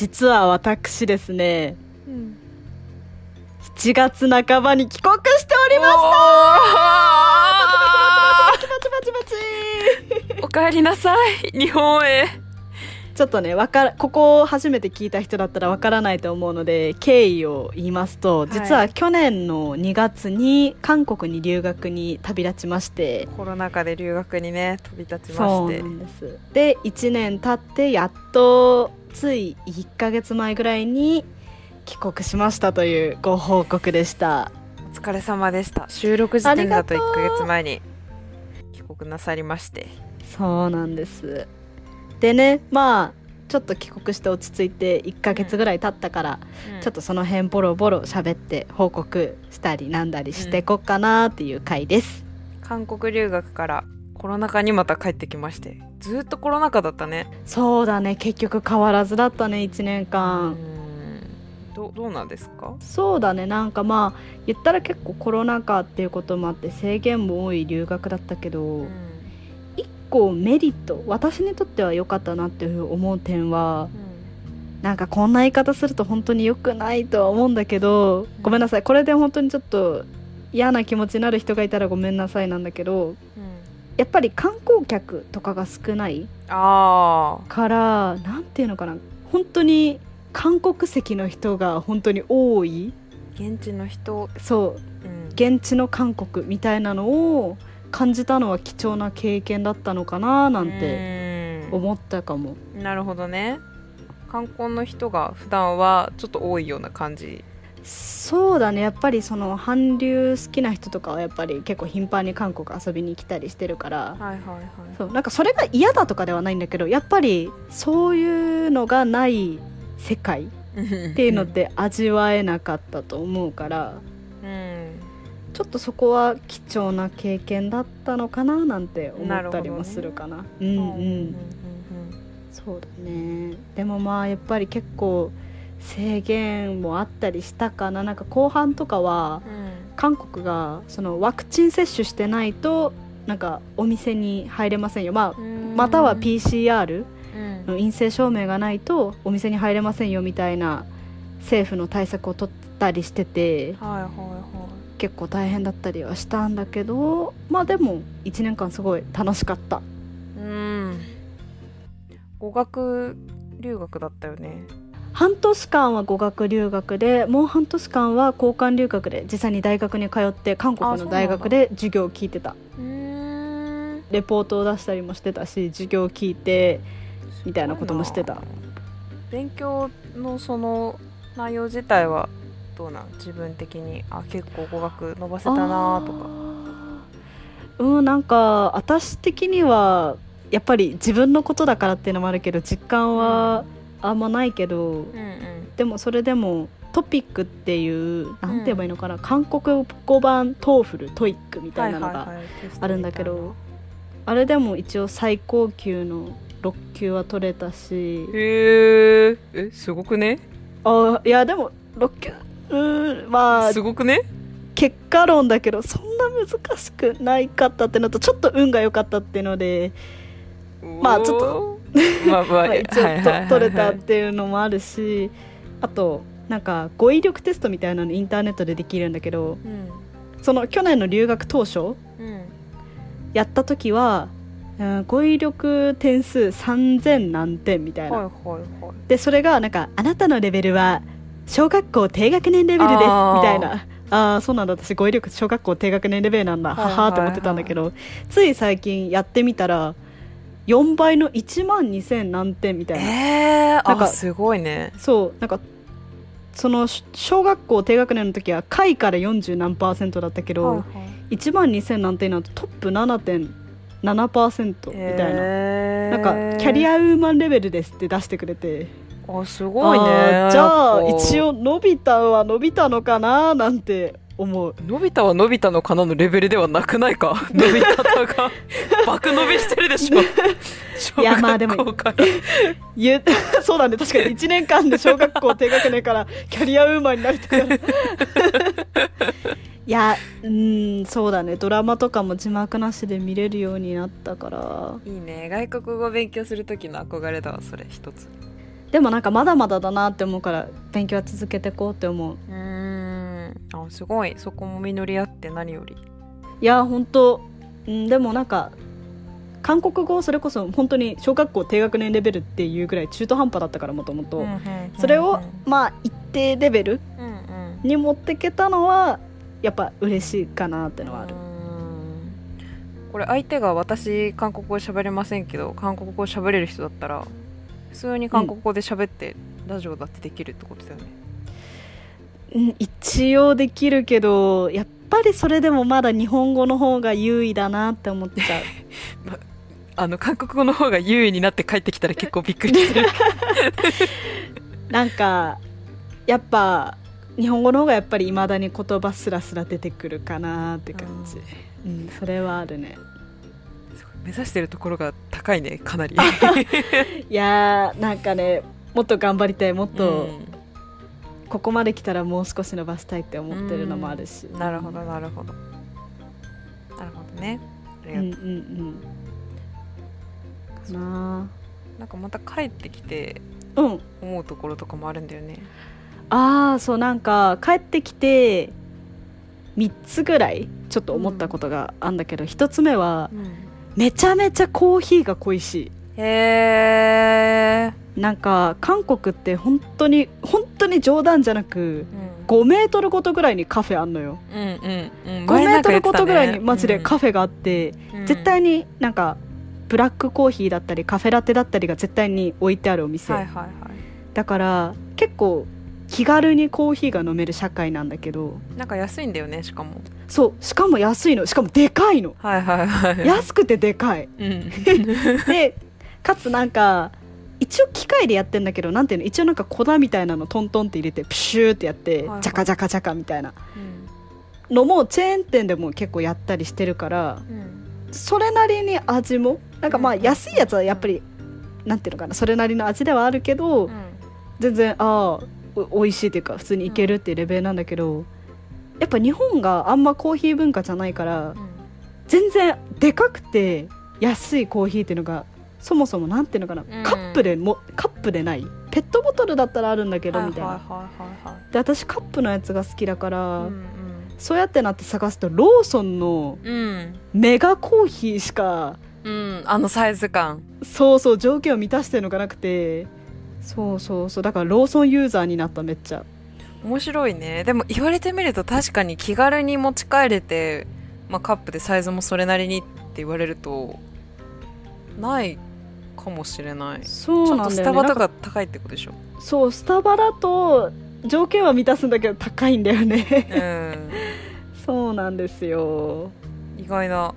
実は私ですねうん。7月半ばに帰国しておりました。おかえりなさい日本へちょっとねわからここを初めて聞いた人だったらわからないと思うので経緯を言いますとい。実は去年の2月に韓国に留学に旅立ちまして。コロナ禍で留学にね飛び立ちまして。そうなんです。で1年経ってやっとつい1ヶ月前ぐらいに帰国しましたというご報告でした。お疲れ様でした。収録時点だと1ありがとうヶ月前に帰国なさりまして。そうなんですでねまあちょっと帰国して落ち着いて1ヶ月ぐらい経ったから、ちょっとその辺ボロボロ喋って報告したりなんだりしていこうかなっていう回です、韓国留学からコロナ禍にまた帰ってきましてずーっとコロナ禍だったね。そうだね結局変わらずだったね1年う間、ん。どどうなんですか？そうだねなんかまあ言ったら結構コロナ禍っていうこともあって制限も多い留学だったけど、うん一個メリット私にとっては良かったなっていう思う点はなんかこんな言い方すると本当に良くないとは思うんだけどごめんなさい。これで本当にちょっと嫌な気持ちになる人がいたらごめんなさいなんだけどうん。やっぱり観光客とかが少ないからなんていうのかな。本当に韓国籍の人が本当に多い。現地の人、そう。うん、現地の韓国みたいなのを感じたのは貴重な経験だったのかななんてて思ったかも。なるほどね。観光の人が普段はちょっと多いような感じ。そうだね。やっぱりその韓流好きな人とかはやっぱり結構頻繁に韓国遊びに来たりしてるから。はいはいはい。そうなんかそれが嫌だとかではないんだけどやっぱりそういうのがない世界っていうのって味わえなかったと思うから。うんちょっとそこは貴重な経験だったのかななんて思ったりもするかな。うんうん、うんそうだね。でもまあやっぱり結構制限もあったりしたかな。なんか後半とかは韓国がそのワクチン接種してないとなんかお店に入れませんよ、まあ、うん。または PCR うん。の陰性証明がないとお店に入れませんよみたいな政府の対策を取ったりしてて。はいはいは結構大変だったりはしたんだけどまあでも1年間すごい楽しかった。いうん。語学留学だったよね。半年間は語学留学でもう半年間は交換留学で実際に大学に通って韓国の大学で授業を聞いてた。うんレポートを出したりもしてたし授業を聞いてみたいなこともしてた。勉強のその内容自体はどうなん？自分的に？あ結構語学伸ばせたなとか。うんなんか私的にはやっぱり自分のことだからっていうのもあるけど実感はあんまないけど、うんうん。でもそれでも TOPIK っていうなんて言えばいいのかな、韓国語版 TOEFL TOEIC みたいなのがはいはいはい。テストあるんだけど、あれでも一応最高級の6級は取れたし。へええすごくね？あいやでも6級うーんまあすごくね？結果論だけどそんな難しくないかったってのとちょっと運が良かったっていうので、まあちょっと。まあまあ まあ、一応はいはいはいはい。と取れたっていうのもあるしあとなんか語彙力テストみたいなのインターネットでできるんだけどうん。その去年の留学当初うん。やった時は、うん語彙力点数3000何点みたいな、はいはいはい。でそれがなんかあなたのレベルは小学校低学年レベルですみたいな。ああーそうなんだ。私語彙力小学校低学年レベルなんだ、はいはいはいはって思ってたんだけど。つい最近やってみたら4倍の1万2000何点みたいな、えー、なんかあすごいね。そうなんかそのし小学校低学年の時は下位から40何パーセントだったけど、はいはい。1万2000何点なんとトップ7.7%みたいな、えなんかキャリアウーマンレベルですって出してくれてあすごいねじゃあ一応伸びたは伸びたのかななんて思う。伸びたは伸びたのかなのレベルではなくないか？伸び方が爆伸びしてるでしょ。小いやまあでも学校からそうだね。確かに1年間で小学校低学年からキャリアウーマンになりたから いやうんそうだね。ドラマとかも字幕なしで見れるようになったから。いいね。外国語勉強する時の憧れだわそれ一つでもなんかまだまだだなって思うから勉強は続けていこうって思う。うん。あすごい。そこも実り合って何より。いや本当うんでもなんか韓国語それこそ本当に小学校低学年レベルっていうぐらい中途半端だったからもともと。それをまあ一定レベルに持ってけたのはやっぱ嬉しいかなってのはある。うん。これ相手が私韓国語喋れませんけど韓国語喋れる人だったら普通に韓国語で喋って、ラジオだってできるってことだよね。うん一応できるけどやっぱりそれでもまだ日本語の方が優位だなって思っちゃう。あの韓国語の方が優位になって帰ってきたら結構びっくりする。なんかやっぱ日本語の方がやっぱりいまだに言葉すらすら出てくるかなって感じ、うん、それはあるね目指してるところが高いねかなり。いやーなんかねもっと頑張りたいもっとうんここまで来たらもう少し伸ばしたいって思ってるのもあるし、なるほどなるほど。なるほどね。ありうんがとう、うんうんか。ななんかまた帰ってきてあうん。思うところとかもあるんだよね。ああそうなんか帰ってきて3つぐらいちょっと思ったことがあんだけど、1つ目はめちゃめちゃコーヒーが恋しい。へえ、なんか韓国って本当に本当に冗談じゃなくうん、5メートルごとぐらいにカフェあんのよ。うんうんうん。5メートルごとぐらいにマジでカフフェがあって、絶対になんかブラックコーヒーだったりカフェラテだったりが絶対に置いてあるお店、はいはいはい。だから結構気軽にコーヒーが飲める社会なんだけどなんか安いんだよねしかも。そうしかも安いの。しかもでかいの。はいはいはい安くてでかい。うん。でかつなんか一応機械でやってんだけどなんていうの？一応なんか粉みたいなのトントンって入れてプシューってやって、ジャカジャカジャカみたいな。うん。のもチェーン店でも結構やったりしてるからうん。それなりに味もなんかまあうん。安いやつはやっぱりなんていうのかなそれなりの味ではあるけど、全然ああお美味しいっていうか普通にいけるっていうレベルなんだけど、やっぱ日本があんまコーヒー文化じゃないから全然でかくて安いコーヒーっていうのがそもそもなんていうのかな、うん。カップでもカップでない。ペットボトルだったらあるんだけどみたいな、で私カップのやつが好きだから、うん。そうやってなって探すとローソンのうん。メガコーヒーしかうん。あのサイズ感。そうそう条件を満たしてるのがなくてそうそうそう。だからローソンユーザーになっためっちゃ。面白いね。でも言われてみると確かに気軽に持ち帰れて、まあ、カップでサイズもそれなりにって言われるとないかもしれない。そうちょっとスタバとなんだよねなんかか高いってことでしょ？そうスタバだと条件は満たすんだけど高いんだよね。うん。そうなんですよ。意外な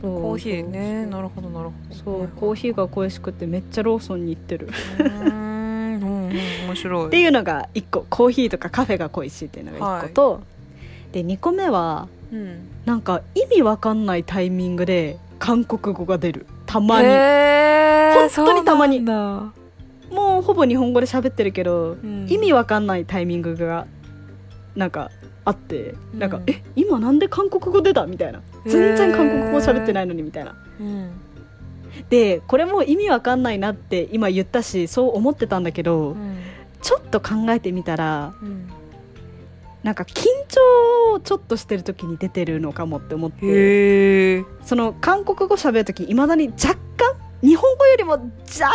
そうコーヒーね。なるほどなるほど。そうコーヒーが恋しくてめっちゃローソンに行ってる。うーん。面白い。っていうのが1個コーヒーとかカフェが恋しいっていうのが1個と、で2個目はうん。なんか意味わかんないタイミングで韓国語が出る。たまに。本当にたまに。もうほぼ日本語で喋ってるけど、うん。意味わかんないタイミングがなんかあってなんか、うんえ今なんで韓国語出たみたいな。全然韓国語喋ってないのにみたいな。うん。でこれも意味わかんないなって今言ったしそう思ってたんだけど、うん。ちょっと考えてみたらうん。なんか緊張をちょっとしてる時に出てるのかもって思ってその韓国語喋る時いまだに若干日本語よりも若干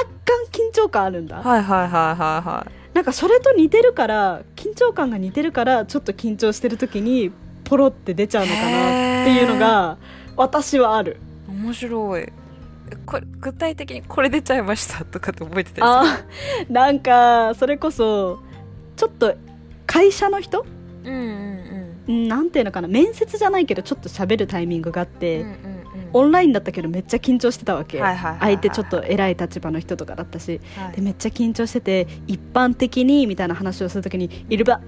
緊張感あるんだ、はいはいはいはいはいなんかそれと似てるから緊張感が似てるからちょっと緊張してる時にポロって出ちゃうのかなっていうのが私はある。面白い。えこれ具体的にこれ出ちゃいましたとかって覚えてたりあなんかそれこそちょっと会社の人？するうんうん。うんなんていうのかな。面接じゃないけどちょっと喋るタイミングがあって、うんうんうんオンラインだったけどめっちゃ緊張してたわけ、相手ちょっと偉い立場の人とかだったしはい。でめっちゃ緊張してて一般的にみたいな話をするときにいるば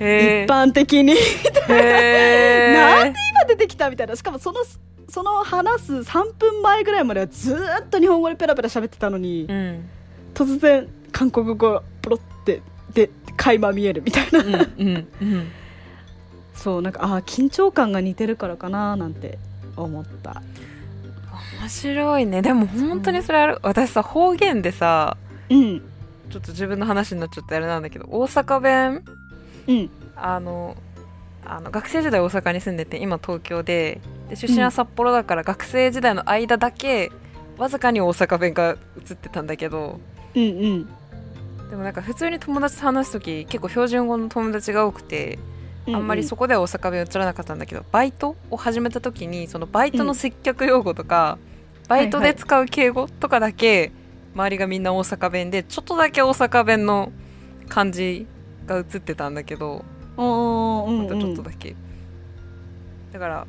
へ一般的に。なんで今出てきたみたいな。しかもそのその話す3分前ぐらいまではずーっと日本語でペラペラ喋ってたのに、うん。突然韓国語ポロってで垣間見えるみたいな、うんうんうん。そうなんかあー緊張感が似てるからかななんて思った。面白いね。でも本当にそれある。私さ方言でさうん。ちょっと自分の話になっちゃってあれなんだけど大阪弁うん。あのあの学生時代大阪に住んでて今東京でで出身は札幌だから学生時代の間だけわずかに大阪弁が映ってたんだけどうんうん。でもなんか普通に友達と話す時結構標準語の友達が多くてうあんまりそこでは大阪弁映らなかったんだけどバイトを始めた時にそのバイトの接客用語とか、バイトで使う敬語とかだけ周りがみんな大阪弁でちょっとだけ大阪弁の感じが映ってたんだけどまたちょっとうんだけ、だから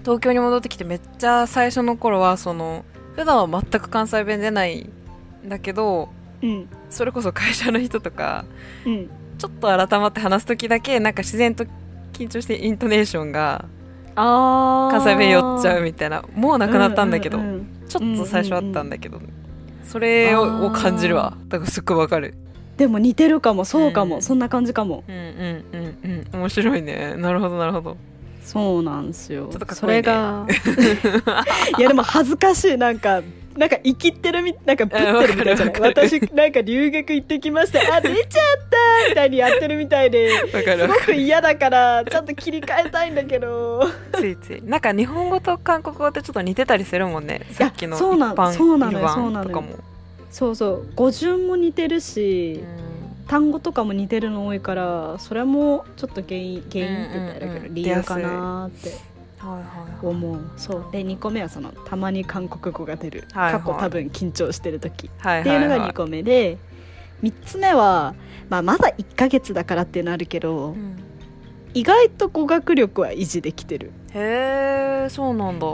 東京に戻ってきてめっちゃ最初の頃はその普段は全く関西弁出ないんだけどうん。それこそ会社の人とかうんちょっと改まって話す時だけなんか自然と緊張してイントネーションがあー。関西弁寄っちゃうみたいなもうなくなったんだけど、ううんちょっと最初あったんだけど、それあをーを感じるわ。だからすっごいわかる。でも似てるかもそうかも、うん。そんな感じかも。うんうんうんうん。面白いね。なるほどなるほど。そうなんですよ。ちょっね。それが。いやでも恥ずかしい。なんかなんか生きってるみなんかぶってるみたいじゃない私なんか留学行ってきました。あ出ちゃったみたいにやってるみたいで。すごく嫌だからちょっと切り替えたいんだけど。ついつい。なんか日本語と韓国語ってちょっと似てたりするもんね。さっきの一そうなん般そうなのそうなのよ。そうそう。語順も似てるし、うん。単語とかも似てるの多いからそれもちょっと原因原因って言ったら理由かなってはいはいはい。思う。そう。で2個目はそのたまに韓国語が出る、はいはい。過去多分緊張してる時。はいっていうのが2はいはい個目で3つ目は、まあ、まだ1ヶ月だからっていうのあるけど、うん。意外と語学力は維持できてる。へえそうなんだ。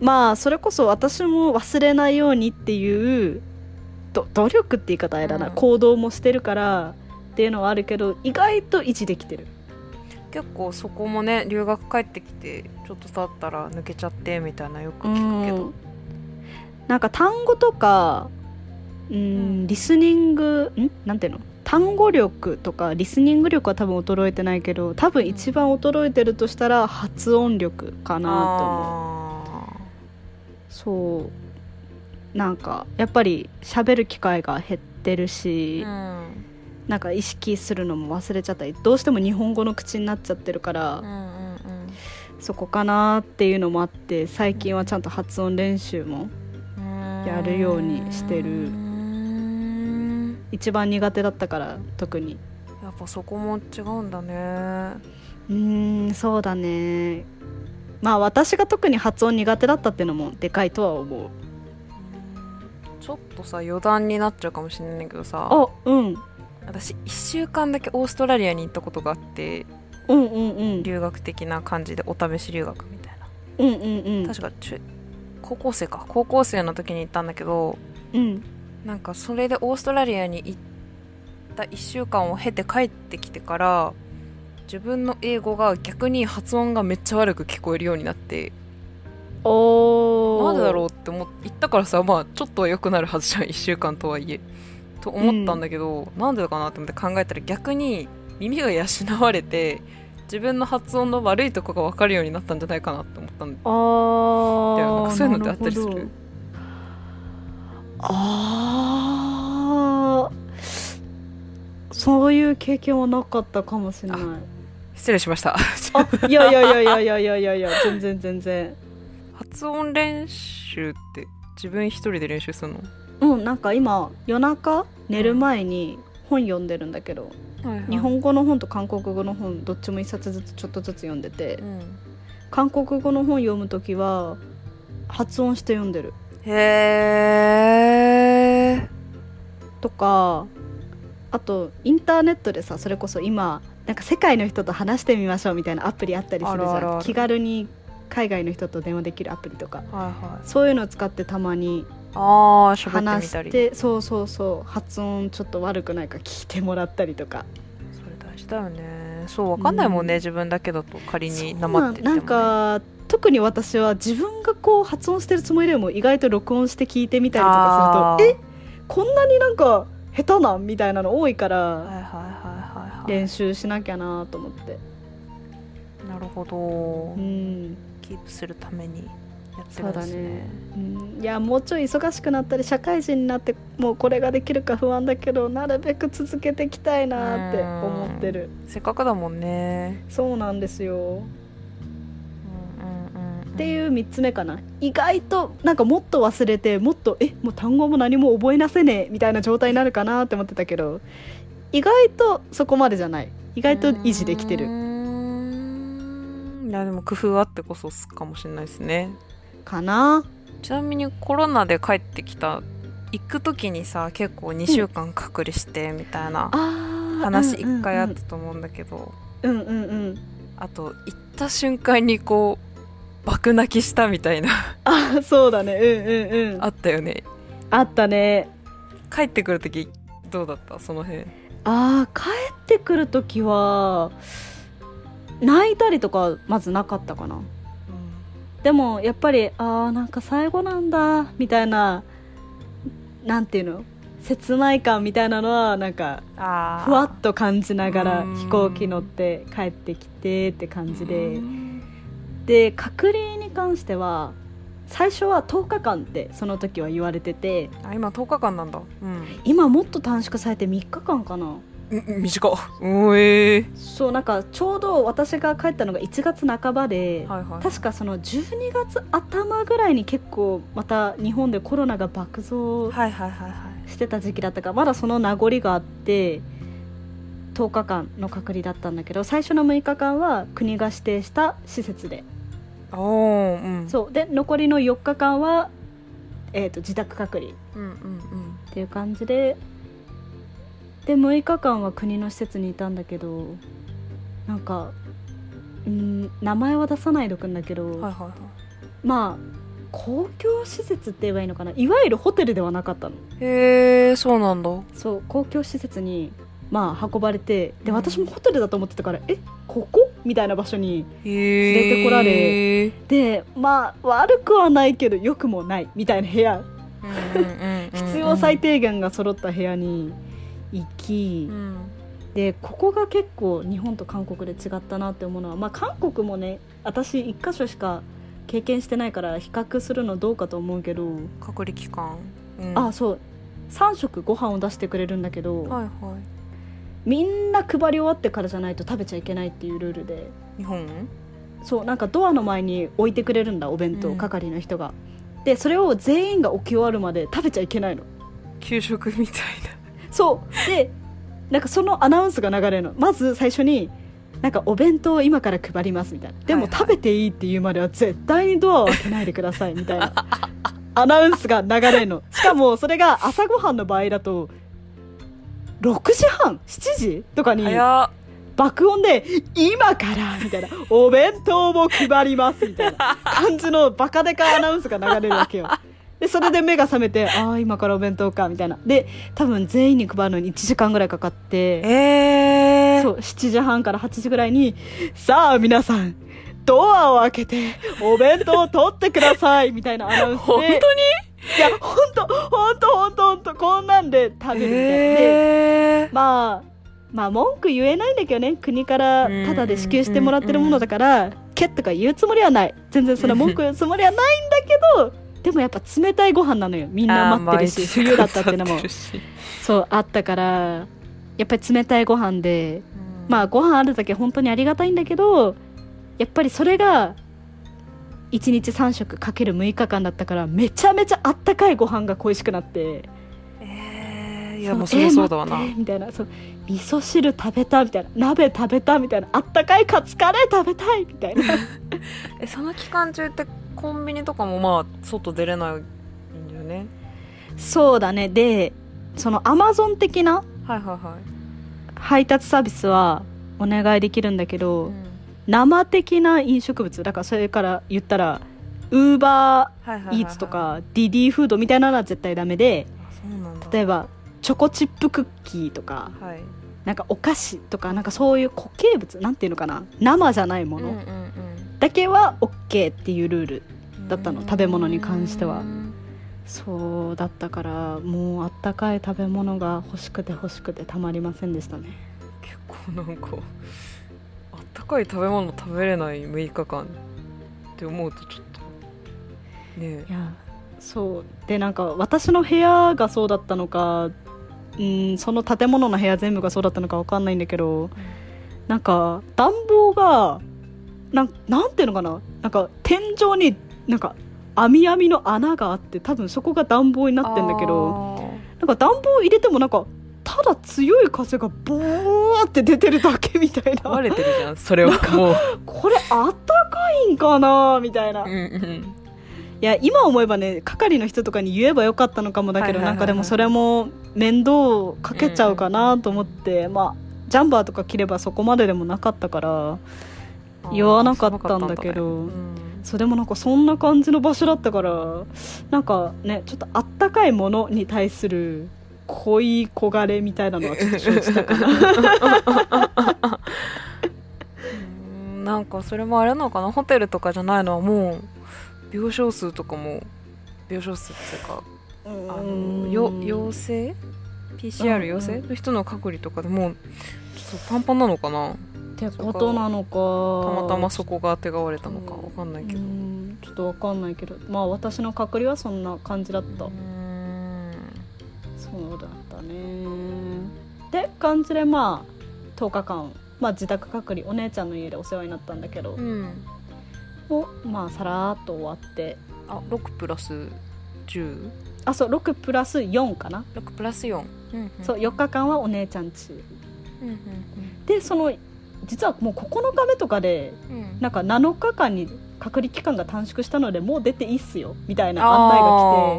まあそれこそ私も忘れないようにっていうど努力って言い方あれだな、うん。行動もしてるからっていうのはあるけど意外と維持できてる結構そこもね留学帰ってきてちょっと経ったら抜けちゃってみたいなよく聞くけど。うん。なんか単語とかうん、うん。リスニングん？なんていうの？単語力とかリスニング力は多分衰えてないけど多分一番衰えてるとしたら発音力かなと思う。あそう。なんかやっぱり喋る機会が減ってるーし、うんなんか意識するのも忘れちゃったりどうしても日本語の口になっちゃってるから、うんうんそこかなっていうのもあって最近はちゃんと発音練習もうんやるようにしてる。うん一番苦手だったから特に。やっぱそこも違うんだね。うーんそうだね。まあ私が特に発音苦手だったっていうのもでかいとは思う。ちょっとさ余談になっちゃうかもしれないけどさ。あうん私1週間だけオーストラリアに行ったことがあってうんうんうん。留学的な感じでお試し留学みたいな。うんうんうん。確か中高校生か。高校生の時に行ったんだけどうん。なんかそれでオーストラリアに行った1週間を経て帰ってきてから自分の英語が逆に発音がめっちゃ悪く聞こえるようになっておー。なんでだろうって思っ行ったからさまあちょっとは良くなるはずじゃん1週間とはいえと思ったんだけど、うん、なんでかなと思って考えたら逆に耳が養われて自分の発音の悪いとこが分かるようになったんじゃないかなと思ったんであそういうのってあったりする？あそういう経験はなかったかもしれない。失礼しました。いやいやいやいやいやいやいや全然全然。発音練習って自分一人で練習するの？うんなんか今夜中寝る前に本読んでるんだけど、日本語の本と韓国語の本どっちも一冊ずつちょっとずつ読んでて、うん。韓国語の本読む時は発音して読んでる。へえとかあとインターネットでさそれこそ今なんか世界の人と話してみましょうみたいなアプリあったりするじゃん。あるあるある。気軽に海外の人と電話できるアプリとか。はいはい。そういうのを使ってたまにあ話みたり。してそうそうそう発音ちょっと悪くないか聞いてもらったりとか。それ大事だよね。そうわかんないもんね、うん。自分だけだと仮になってても、ね、か特に私は自分がこう発音してるつもりでも意外と録音して聞いてみたりとかするとえこんなになんか下手なんみたいなの多いから練習しなきゃなと思って。なるほど、うんキープするためにやってるんですねね、うん、いやもうちょい忙しくなったり社会人になってもうこれができるか不安だけどなるべく続けていきたいなって思ってる。せっかくだもんね。そうなんですよ。っていう3つ目かな。意外となんかもっと忘れてもっとえもう単語も何も覚えなせねえみたいな状態になるかなって思ってたけど意外とそこまでじゃない。意外と維持できてるいやでも工夫あってこそかもしれないですね。かな？ちなみにコロナで帰ってきた行く時にさ結構2週間隔離してみたいな話うん。うんうん一回あったと思うんだけど、うんうんうん。あと行った瞬間にこう爆泣きしたみたいな。あそうだね。うんうんうん。あったよね。あったね。帰ってくる時どうだった？その辺。あー帰ってくる時は泣いたりとかまずなかったかな。でもやっぱりあーなんか最後なんだみたいななんていうの切ない感みたいなのはなんかあふわっと感じながらうん。飛行機乗って帰ってきてって感じで。うん。で隔離に関しては最初は10日間ってその時は言われてて。あ今10日間なんだ。うん。今もっと短縮されて3日間かな。うん短っ。うんええそうなんかちょうど私が帰ったのが1月半ばで、はいはい。確かその12月頭ぐらいに結構また日本でコロナが爆増してた時期だったからまだその名残があって10日間の隔離だったんだけど最初の6日間は国が指定した施設で。おーうん。そう。で残りの4日間は、えー、と自宅隔離。っうんうんうん。ていう感じでで6日間は国の施設にいたんだけどなんかうん名前は出さないでおくんだけど、はいはいはい。まあ公共施設って言えばいいのかな？いわゆるホテルではなかったの。へえそうなんだ。そう公共施設にまあ運ばれてでうん。私もホテルだと思ってたから、えここ？みたいな場所に連れてこられでまあ悪くはないけど良くもないみたいな部屋。必要最低限が揃った部屋に行き、うん。でここが結構日本と韓国で違ったなって思うのは、まあ、韓国もね私1箇所しか経験してないから比較するのどうかと思うけど、隔離期間、うん。あそう。3食ご飯を出してくれるんだけど、はいはい。みんな配り終わってからじゃないと食べちゃいけないっていうルールで。日本？そうなんかドアの前に置いてくれるんだお弁当、うん。係の人が。でそれを全員が置き終わるまで食べちゃいけないの。給食みたいそう。でなんかそのアナウンスが流れるの。まず最初になんかお弁当を今から配りますみたいな。でも食べていいって言うまでは絶対にドアを開けないでくださいみたいな。アナウンスが流れるの。しかもそれが朝ごはんの場合だと6時半？7時？とかなに爆音で「今から」みたいな「お弁当を配ります」みたいな感じのバカデカアナウンスが流れるわけよでそれで目が覚めて ああ今からお弁当かみたいな。で多分全員に配るのに1時間ぐらいかかってえー、そう7時半から8時ぐらいに「さあ皆さんドアを開けてお弁当を取ってください」みたいなアナウンスで。本当に？いや本当本当本当本当こんなんで食べるみたいな。でえー、まあまあ文句言えないんだけどね。国からタダで支給してもらってるものだからけっとか言うつもりはない。全然それは文句言うつもりはないんだけどでもやっぱ冷たいご飯なのよ。みんな待ってるし冬だったっていうのもそうあったからやっぱり冷たいご飯でまあご飯あるだけ本当にありがたいんだけどやっぱりそれが1日3食かける6日間だったからめちゃめちゃあったかいご飯が恋しくなってえー、いやもうそりゃそうだわな、えーみたいな。そう味噌汁食べたみたいな。鍋食べたみたいな。あったかいカツカレー食べたいみたいな。えその期間中ってコンビニとかもまあ外出れないんだよね。そうだね。でそのアマゾン的なはいはいはい。配達サービスはお願いできるんだけど、うん。生的な飲食物だからそれから言ったらウーバーイーツとかディディフードみたいなのは絶対ダメで例えばチョコチップクッキーとかはい。なんかお菓子とかなんかそういう固形物なんていうのかな生じゃないもの、うんうんだけは OK っていうルールうんだったの食べ物に関しては。うんそうだったからもうあったかい食べ物が欲しくて欲しくてたまりませんでしたね。結構なんかあったかい食べ物食べれない6日間って思うとちょっとね。いやそう。でなんか私の部屋がそうだったのかうんその建物の部屋全部がそうだったのかわかんないんだけどなんか暖房がなんなんていうのかな？なんか天井になんか網網の穴があって多分そこが暖房になってんだけどなんか暖房入れてもなんかただ強い風がボーって出てるだけみたいな。壊れてるじゃん。それはもう。これあったかいんかな？みたいな。うんうん。いや今思えばね係の人とかに言えばよかったのかもだけど、なんかでもそれも面倒かけちゃうかなと思って、まあジャンバーとか着ればそこまででもなかったから言わなかったんだけどうん。そうでもなんかそんな感じの場所だったからなんかねちょっとあったかいものに対する恋焦がれみたいなのはちょっと生じたかな。うんなんかそれもあれなのかな？ホテルとかじゃないのはもう病床数とかも病床数っていうかあのよ陽性？PCR 陽性？の人の隔離とかでもうちょっとパンパンなのかな？ってことなのか。たまたまそこが手がわれたのかわかんないけど。うんちょっとわかんないけど。まあ私の隔離はそんな感じだった、うん。そうだったね。で感じでまあ10日間、まあ、自宅隔離お姉ちゃんの家でお世話になったんだけど、うん。もうまあさらーっと終わって。あ6プラス 10? あそう6プラス4かな、6プラス4、うんうん。そう4日間はお姉ちゃん家うんうん。でその実はもう9日目とかでうん。うんなんか7日間に隔離期間が短縮したのでもう出ていいっすよみたいな案内が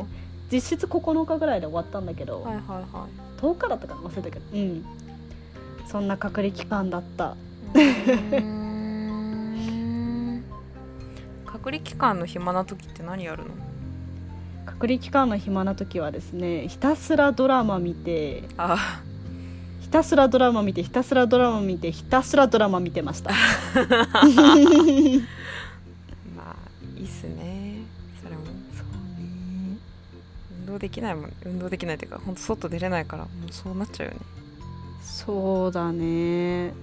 来て実質9日ぐらいで終わったんだけど、はいはいはい。10日だったかな？忘れたけど。うん。そんな隔離期間だった。隔離期間の暇な時って何やるの？隔離期間の暇な時はですねひたすらドラマ見てあひたすらドラマ見てひたすらドラマ見てひたすらドラマ見てました。まあいいっすね。それも。そうね。運動できないもん。運動できないっていうか本当外出れないからもうそうなっちゃうよね。そうだね。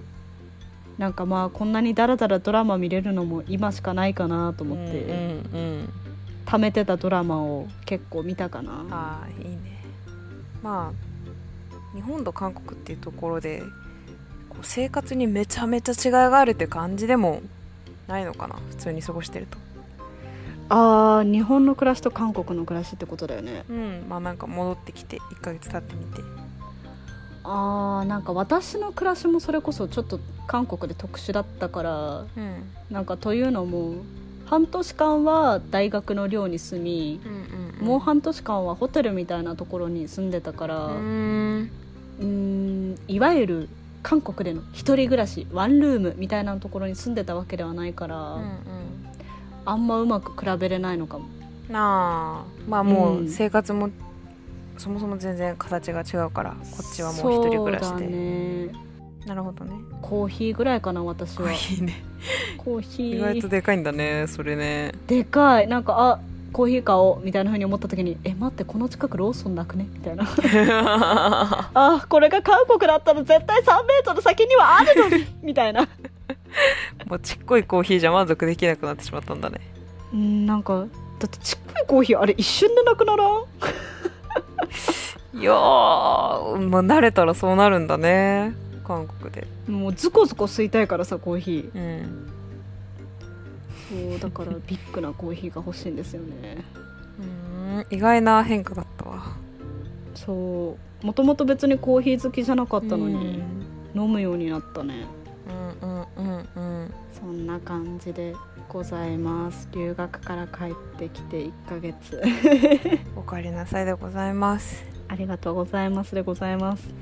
なんかまあこんなにダラダラドラマ見れるのも今しかないかなと思って、うんうんうん。貯めてたドラマを結構見たかな。ああいいね。まあ日本と韓国っていうところでこう生活にめちゃめちゃ違いがあるって感じでもないのかな普通に過ごしてると。あー日本の暮らしと韓国の暮らしってことだよね。うんまあなんか戻ってきて1ヶ月経ってみて。あーなんか私の暮らしもそれこそちょっと韓国で特殊だったからうん。なんかというのも半年間は大学の寮に住み、うんうんもう半年間はホテルみたいなところに住んでたからううんいわゆる韓国での一人暮らしワンルームみたいなところに住んでたわけではないから、うんうん。あんまうまく比べれないのかも。なあまあもううん。生活もそもそも全然形が違うからこっちはもう一人暮らしで、ね。なるほどね。コーヒーぐらいかな私は。いいね。コーヒ意外とーでかいんだねそれね。でかい。なんかあコーヒー買おうみたいなふうに思った時にえ待ってこの近くローソンなくね？みたいな。あこれが韓国だったら絶対3メートル先にはあるのに！みたいな。もうちっこいコーヒーじゃ満足できなくなってしまったんだね。うんなんかだってちっこいコーヒーあれ一瞬でなくならん？いやー、まあ、慣れたらそうなるんだね韓国で。もうズコズコ吸いたいからさコーヒうん。ーそうだからビッグなコーヒーが欲しいんですよね。うーん意外な変化だったわ。そうもともと別にコーヒー好きじゃなかったのにうん。飲むようになったね。うんうんうんうん。そんな感じでございます。留学から帰ってきて1ヶ月。おかえりなさいでございます。ありがとうございますでございます